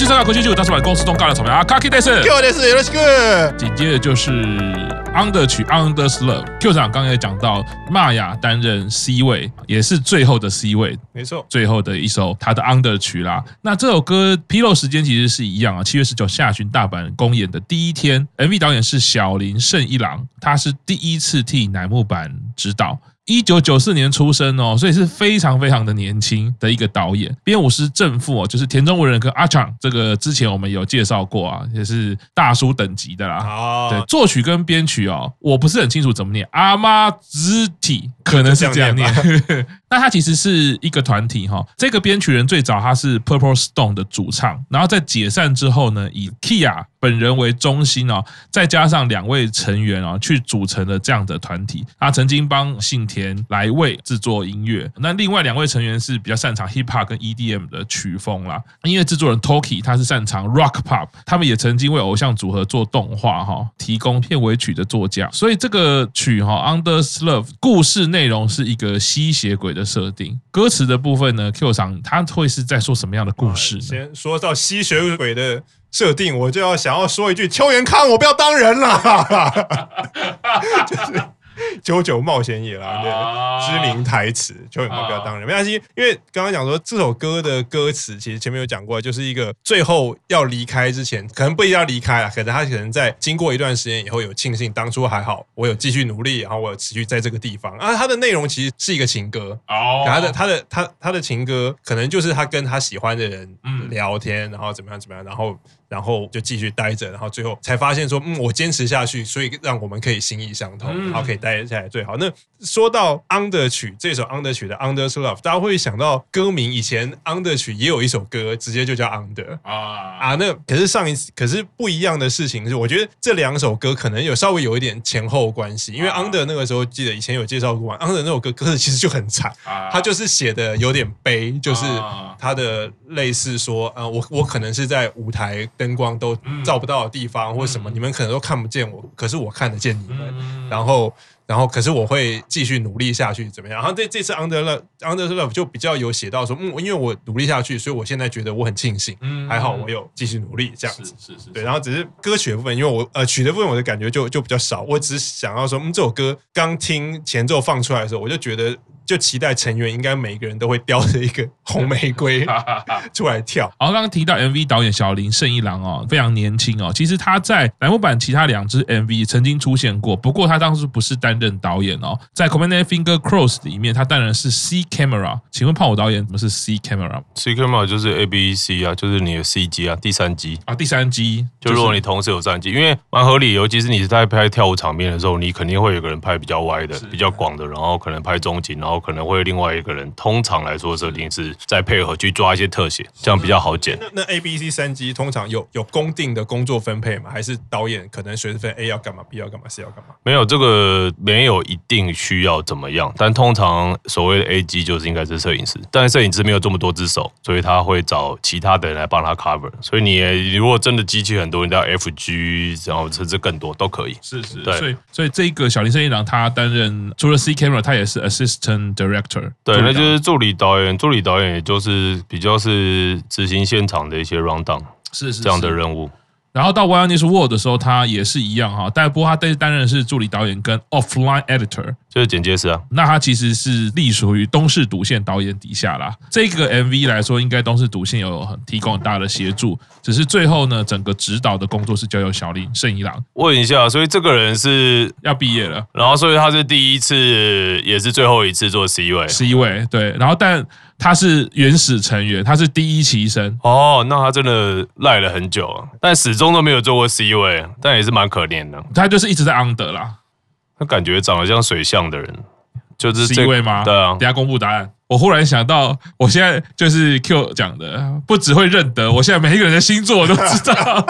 东西三大国际剧，大出版公司中尬的草莓啊，卡基德斯，Q 的是 Yoshi 哥。紧接着就是《Under 曲 Under's Love》，Q 长刚才讲到，玛雅担任 C 位，也是最后的 C 位，没错，最后的一首他的 Under 曲啦。那这首歌披露时间其实是一样啊，七月十九下旬大阪公演的第一天，MV 导演是小林胜一郎，他是第一次替乃木坂指导。一九九四年出生哦，所以是非常非常的年轻的一个导演。编舞师正父哦，就是田中文人跟阿长，这个之前我们有介绍过啊，也是大叔等级的啦。哦，对，作曲跟编曲哦，我不是很清楚怎么念，阿妈之体可能是这样念。那他其实是一个团体哈，这个编曲人最早他是 Purple Stone 的主唱，然后在解散之后呢，以 Kia 本人为中心哦，再加上两位成员哦，去组成了这样的团体。他曾经帮信田来未制作音乐，那另外两位成员是比较擅长 Hip Hop 跟 EDM 的曲风啦。音乐制作人 Toki 他是擅长 Rock Pop，他们也曾经为偶像组合做动画哈，提供片尾曲的作家。所以这个曲哈 Under Love 故事内容是一个吸血鬼的。设定歌词的部分呢，Q 长他会是在说什么样的故事？先说到吸血鬼的设定，我就要想要说一句：秋元康，我不要当人了。就是九九冒险野狼的知名台词，秋元康不要当人，没关系，因为刚刚讲说这首歌的歌词，其实前面有讲过，就是一个最后要离开之前，可能不一定要离开了，可能他可能在经过一段时间以后，有庆幸当初还好，我有继续努力，然后我有持续在这个地方。啊，他的内容其实是一个情歌哦，他的他的他他的情歌，可能就是他跟他喜欢的人聊天，然后怎么样怎么样，然后。然后就继续待着，然后最后才发现说，嗯，我坚持下去，所以让我们可以心意相通，然后可以待下来最好。那说到 Under 曲这首 Under 曲的 Under's Love，大家会想到歌名，以前 Under 曲也有一首歌，直接就叫 Under 啊啊。那可是上一次，可是不一样的事情是，我觉得这两首歌可能有稍微有一点前后关系，因为 Under 那个时候记得以前有介绍过，Under 那首歌歌词其实就很惨，他就是写的有点悲，就是他的类似说，呃，我我可能是在舞台。灯光都照不到的地方，或者什么，你们可能都看不见我，可是我看得见你们。然后，然后，可是我会继续努力下去，怎么样？然后这这次 Under Love Under Love 就比较有写到说，嗯，因为我努力下去，所以我现在觉得我很庆幸，还好我有继续努力这样子。是是是，对。然后只是歌曲的部分，因为我呃曲的部分，我的感觉就就比较少。我只是想要说，嗯，这首歌刚听前奏放出来的时候，我就觉得。就期待成员应该每个人都会叼着一个红玫瑰 出来跳。好，刚刚提到 MV 导演小林胜一郎哦，非常年轻哦。其实他在乃木版其他两支 MV 曾经出现过，不过他当时不是担任导演哦。在 Command Finger Cross 里面，他当然是 C Camera。请问胖虎导演怎么是 C Camera？C Camera 就是 A B C 啊，就是你的 C 机啊，第三机啊，第三机。就如果你同时有三机，因为蛮合理，尤其是你是在拍跳舞场面的时候，你肯定会有个人拍比较歪的、比较广的，然后可能拍中景，然后。可能会另外一个人，通常来说设定是再配合去抓一些特写，这样比较好剪。那那 A B C 三机通常有有公定的工作分配吗？还是导演可能随时分 A 要干嘛，B 要干嘛，C 要干嘛？没有这个没有一定需要怎么样，但通常所谓的 A 机就是应该是摄影师，但是摄影师没有这么多只手，所以他会找其他的人来帮他 cover。所以你如果真的机器很多，你到 F G，然后甚至更多都可以。是是，对。所以所以这个小林胜一郎他担任除了 C camera，他也是 assistant。Director 对，那就是助理导演，助理导演也就是比较是执行现场的一些 round down，是是这样的任务。然后到 Why News World 的时候，他也是一样哈，但不过他担担任的是助理导演跟 Offline Editor，就是剪接师啊。那他其实是隶属于东视独线导演底下啦。这个 MV 来说，应该东视独线有很提供很大的协助，只是最后呢，整个指导的工作是交由小林胜一郎。问一下，所以这个人是要毕业了，然后所以他是第一次，也是最后一次做 C 位，C 位对，然后但。他是原始成员，他是第一期生哦，那他真的赖了很久啊，但始终都没有做过 C 位，但也是蛮可怜的。他就是一直在 under 啦，他感觉长得像水象的人，就是 C 位吗？对啊，等下公布答案。我忽然想到，我现在就是 Q 讲的，不只会认得，我现在每一个人的星座我都知道。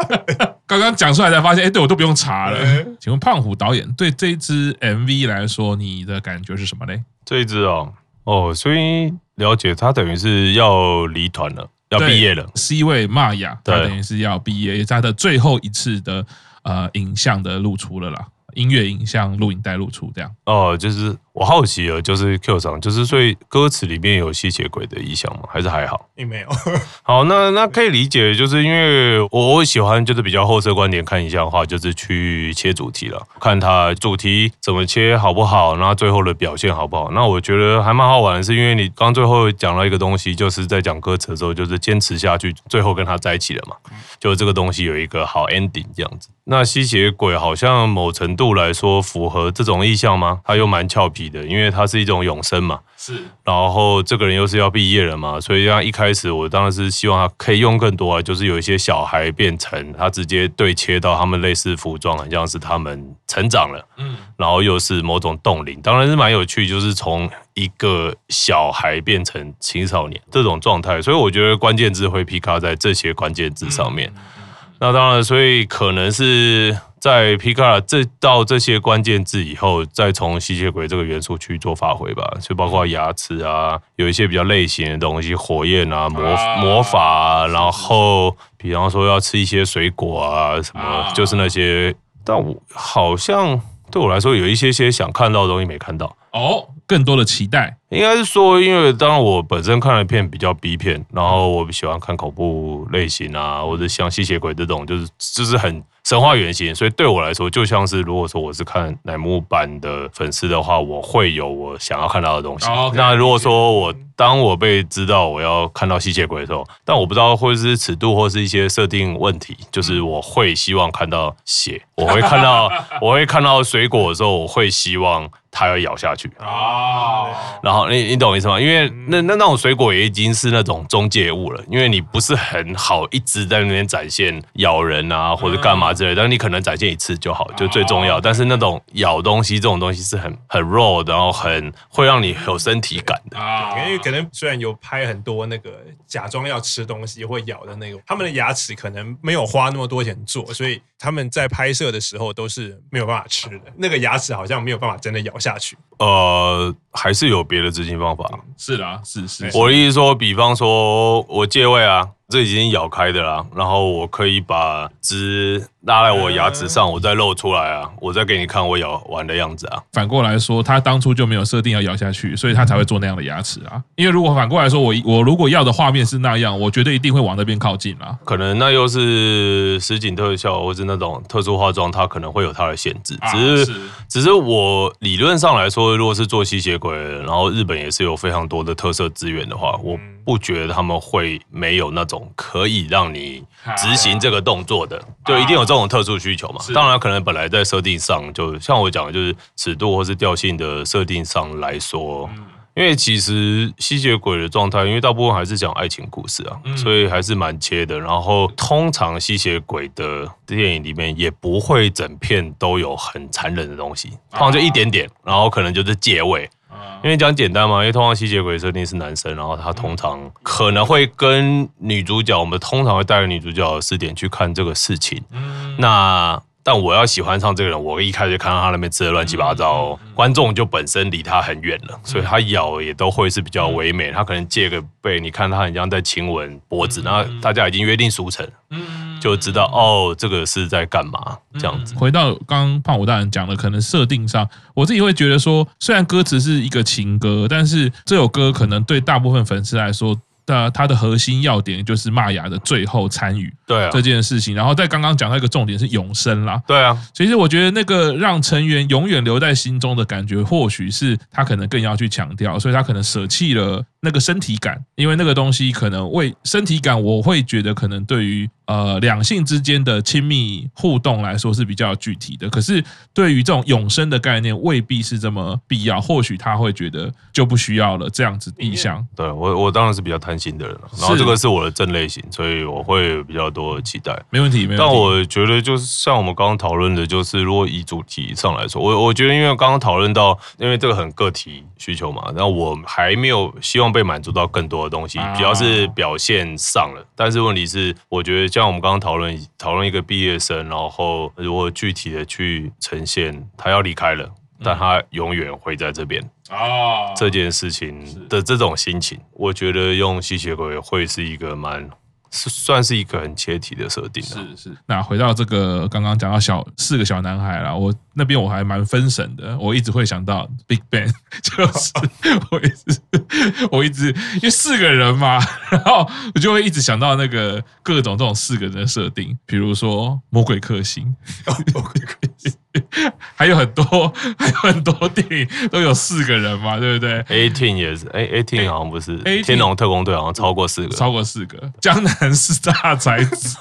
刚刚讲出来才发现，哎，对我都不用查了。请问胖虎导演对这一支 MV 来说，你的感觉是什么嘞？这一支哦，哦，所以。了解，他等于是要离团了，要毕业了。C 位玛雅，他等于是要毕业，也是他的最后一次的呃影像的露出了啦，音乐影像录影带露出这样。哦，就是我好奇了，就是 Q 上，就是所以歌词里面有吸血鬼的意象吗？还是还好？并没有。好，那那可以理解，就是因为我我喜欢就是比较后设观点看一下的话，就是去切主题了，看它主题怎么切好不好，那最后的表现好不好。那我觉得还蛮好玩的，是因为你刚最后讲到一个东西，就是在讲歌词的时候，就是坚持下去，最后跟他在一起了嘛，就这个东西有一个好 ending 这样子。那吸血鬼好像某程度来说符合这种意象吗？他又蛮俏皮的，因为他是一种永生嘛。是。然后这个人又是要毕业了嘛，所以像一开始我当然是希望他可以用更多啊，就是有一些小孩变成他直接对切到他们类似服装，很像是他们成长了。嗯。然后又是某种冻龄，当然是蛮有趣，就是从一个小孩变成青少年这种状态，所以我觉得关键字会 pick 在这些关键字上面。嗯那当然，所以可能是在皮卡尔这到这些关键字以后，再从吸血鬼这个元素去做发挥吧，就包括牙齿啊，有一些比较类型的东西，火焰啊，魔魔法啊，然后比方说要吃一些水果啊，什么就是那些，但我好像对我来说有一些些想看到的东西没看到。哦，更多的期待。应该是说，因为当然我本身看的片比较 B 片，然后我喜欢看恐怖类型啊，或者像吸血鬼这种，就是就是很神话原型，所以对我来说，就像是如果说我是看乃木坂的粉丝的话，我会有我想要看到的东西。Oh, okay. 那如果说我当我被知道我要看到吸血鬼的时候，但我不知道会是尺度或是一些设定问题，就是我会希望看到血，我会看到我会看到水果的时候，我会希望它要咬下去啊，然后。好，你你懂我意思吗？因为那那那种水果也已经是那种中介物了，因为你不是很好一直在那边展现咬人啊或者干嘛之类的，但是你可能展现一次就好，就最重要。但是那种咬东西这种东西是很很 raw，然后很会让你有身体感的啊。因为可能虽然有拍很多那个假装要吃东西或咬的那个，他们的牙齿可能没有花那么多钱做，所以他们在拍摄的时候都是没有办法吃的。那个牙齿好像没有办法真的咬下去。呃，还是有别的执行方法。是啦，是是。我的意思说，比方说我借位啊。这已经咬开的啦，然后我可以把汁拉在我牙齿上，我再露出来啊，我再给你看我咬完的样子啊。反过来说，他当初就没有设定要咬下去，所以他才会做那样的牙齿啊。因为如果反过来说，我我如果要的画面是那样，我觉得一定会往那边靠近啊。可能那又是实景特效或是那种特殊化妆，它可能会有它的限制。只是只是我理论上来说，如果是做吸血鬼，然后日本也是有非常多的特色资源的话，我。不觉得他们会没有那种可以让你执行这个动作的，就一定有这种特殊需求嘛？当然，可能本来在设定上，就像我讲的，就是尺度或是调性的设定上来说，因为其实吸血鬼的状态，因为大部分还是讲爱情故事啊，所以还是蛮切的。然后，通常吸血鬼的电影里面也不会整片都有很残忍的东西，通常就一点点，然后可能就是结尾。因为讲简单嘛，因为通常吸血鬼设定是男生，然后他通常可能会跟女主角，我们通常会带着女主角的视点去看这个事情。那但我要喜欢上这个人，我一开始就看到他那边吃的乱七八糟，观众就本身离他很远了，所以他咬也都会是比较唯美。他可能借个背，你看他很像在亲吻脖子，然后大家已经约定俗成。就知道哦，这个是在干嘛这样子。回到刚刚胖虎大人讲的，可能设定上，我自己会觉得说，虽然歌词是一个情歌，但是这首歌可能对大部分粉丝来说，的它的核心要点就是玛雅的最后参与对啊这件事情。然后在刚刚讲到一个重点是永生啦，对啊。其实我觉得那个让成员永远留在心中的感觉，或许是他可能更要去强调，所以他可能舍弃了。那个身体感，因为那个东西可能为身体感，我会觉得可能对于呃两性之间的亲密互动来说是比较具体的。可是对于这种永生的概念，未必是这么必要。或许他会觉得就不需要了这样子意向。对我，我当然是比较贪心的人了，然后这个是我的正类型，所以我会比较多的期待。没问题，没问题。但我觉得就是像我们刚刚讨论的，就是如果以主题上来说，我我觉得因为刚刚讨论到，因为这个很个体需求嘛，然后我还没有希望。被满足到更多的东西，主要是表现上了。但是问题是，我觉得像我们刚刚讨论讨论一个毕业生，然后如果具体的去呈现，他要离开了，但他永远会在这边啊，这件事情的这种心情，我觉得用吸血鬼会是一个蛮是算是一个很切题的设定。是是。那回到这个刚刚讲到小四个小男孩啦，我那边我还蛮分神的，我一直会想到 Big Bang，就是 我一直我一直因为四个人嘛，然后我就会一直想到那个各种这种四个人的设定，比如说魔鬼克星，魔鬼克星。还有很多，还有很多电影都有四个人嘛，对不对？A-Team 也是，哎，A-Team 好像不是，天龙特工队好像超过四个，超过四个。江南四大才子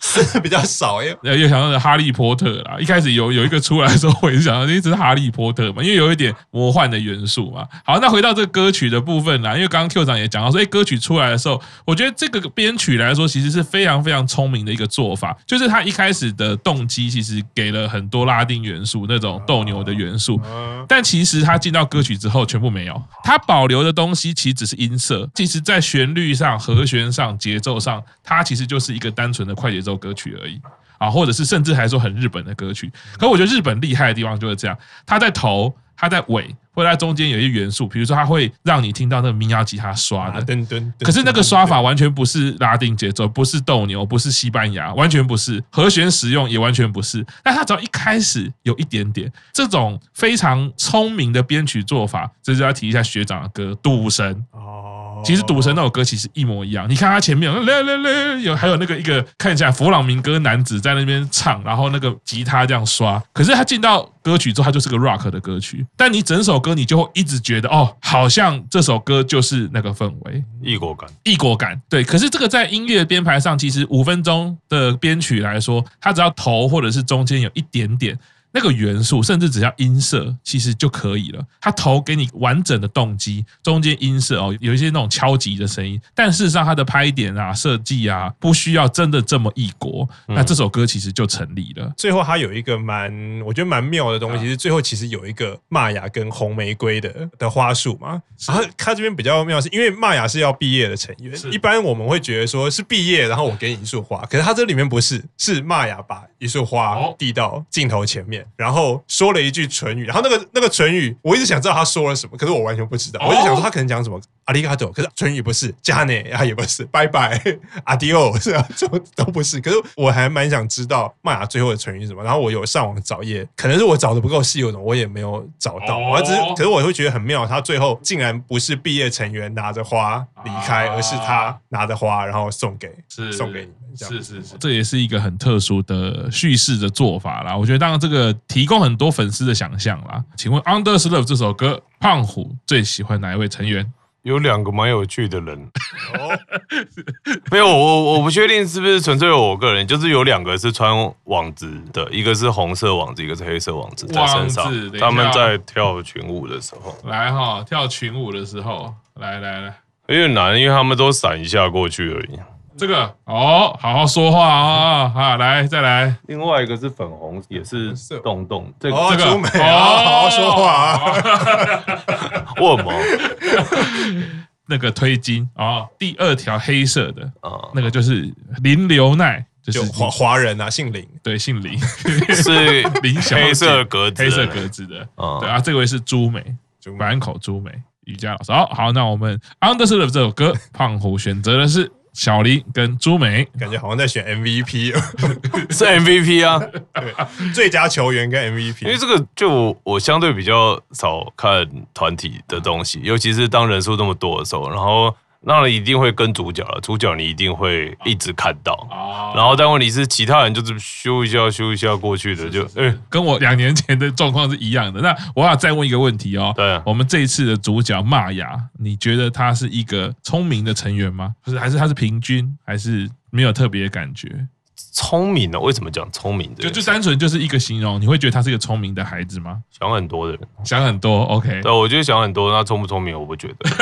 是比较少耶。又想到哈利波特啦，一开始有有一个出来的时候，我也是想到，一直是哈利波特嘛，因为有一点魔幻的元素嘛。好，那回到这个歌曲的部分啦，因为刚刚 Q 长也讲到说，哎，歌曲出来的时候，我觉得这个编曲来说，其实是非常非常聪明的一个做法，就是他一开始的动机其实给了很多拉丁元素，那种斗牛的元素，但其实他进到歌曲之后全部没有，他保留的东西其实只是音色，其实在旋律上、和弦上、节奏上，它其实就是一个单纯的快节奏歌曲而已。啊，或者是甚至还说很日本的歌曲。可我觉得日本厉害的地方就是这样，他在头，他在尾。会在中间有一些元素，比如说它会让你听到那个民谣吉他刷的，可是那个刷法完全不是拉丁节奏，不是斗牛，不是西班牙，完全不是和弦使用也完全不是。但它只要一开始有一点点这种非常聪明的编曲做法，这就要提一下学长的歌《赌神》哦。其实《赌神》那首歌其实一模一样，你看他前面有嘞嘞嘞，有还有那个一个看起来弗朗明哥男子在那边唱，然后那个吉他这样刷，可是他进到歌曲之后，他就是个 rock 的歌曲，但你整首歌你就会一直觉得哦，好像这首歌就是那个氛围，异国感，异国感。对，可是这个在音乐编排上，其实五分钟的编曲来说，它只要头或者是中间有一点点。那个元素，甚至只要音色，其实就可以了。它头给你完整的动机，中间音色哦，有一些那种敲击的声音。但事实上，它的拍点啊、设计啊，不需要真的这么异国。那这首歌其实就成立了。最后，它有一个蛮，我觉得蛮妙的东西，是最后其实有一个玛雅跟红玫瑰的的花束嘛。然后它这边比较妙，是因为玛雅是要毕业的成员，一般我们会觉得说是毕业，然后我给你一束花。可是它这里面不是，是玛雅把一束花递到镜头前面。然后说了一句唇语，然后那个那个唇语，我一直想知道他说了什么，可是我完全不知道。我一直想说他可能讲什么阿里嘎多，可是唇语不是，加内啊也不是，拜拜，阿迪欧是啊，都都不是。可是我还蛮想知道玛雅最后的唇语是什么。然后我有上网找页，可能是我找的不够细，我我也没有找到。我只是，可是我会觉得很妙，他最后竟然不是毕业成员拿着花离开，而是他拿着花然后送给是送给你们。是是是，这也是一个很特殊的叙事的做法啦。我觉得，当然这个提供很多粉丝的想象啦。请问《Under Love》这首歌，胖虎最喜欢哪一位成员？有两个蛮有趣的人。哦，没有，我我不确定是不是纯粹我个人，就是有两个是穿网子的，一个是红色网子，一个是黑色网子在身上。他们在跳群舞的时候，来哈，跳群舞的时候，来来来，有点难，因为他们都闪一下过去而已。这个哦，好好说话啊！好，来再来。另外一个是粉红，也是洞洞。这个这个好好说话啊！我吗？那个推金啊，第二条黑色的啊，那个就是林流奈，就是华华人啊，姓林，对，姓林，是 林小黑色格子，黑色格子的啊。对啊，这位是朱美，满口朱美，瑜伽老师。好，好，那我们 Under the Love 这首歌，胖虎选择的是。小林跟朱梅，感觉好像在选 MVP，是 MVP 啊，对，最佳球员跟 MVP。因为这个就我，我相对比较少看团体的东西，尤其是当人数那么多的时候，然后。那你一定会跟主角了，主角你一定会一直看到，哦然后但问题是其他人就是修一下修一下过去的，就哎，跟我两年前的状况是一样的。那我要再问一个问题哦，对，我们这一次的主角玛雅，你觉得他是一个聪明的成员吗？不是，还是他是平均，还是没有特别的感觉？聪明的，为什么讲聪明的？就就单纯就是一个形容，你会觉得他是一个聪明的孩子吗？想很多的人，想很多，OK，对，我觉得想很多，那聪不聪明，我不觉得。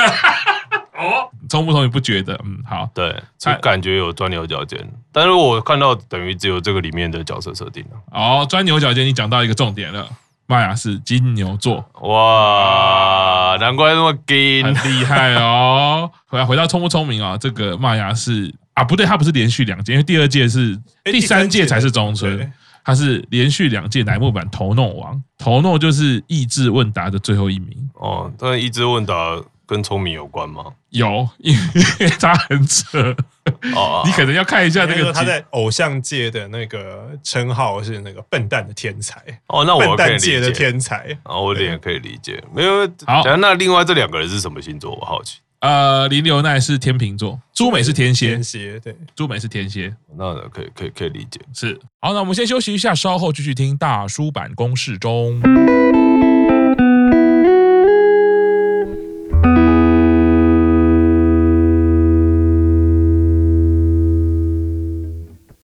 哦，聪不聪明不觉得，嗯，好，对，就感觉有钻牛角尖，但是我看到等于只有这个里面的角色设定了。哦，钻牛角尖，你讲到一个重点了，玛雅是金牛座，哇，难怪那么金，很厉害哦。回来回到聪不聪明啊，这个玛雅是啊，不对，他不是连续两届，因为第二届是第三届才是中村，他是连续两届乃木坂头弄王，头弄就是益智问答的最后一名。哦，但益智问答。跟聪明有关吗？有，因为 他很扯。哦，你可能要看一下那个他在偶像界的那个称号是那个笨蛋的天才哦，那我笨蛋界的。天才。哦，我也可以理解。没有，好那另外这两个人是什么星座？我好奇。呃，林流奈是天秤座，朱美是天蝎，天蝎对，朱美是天蝎，那可以可以可以理解。是。好，那我们先休息一下，稍后继续听大叔版公式中。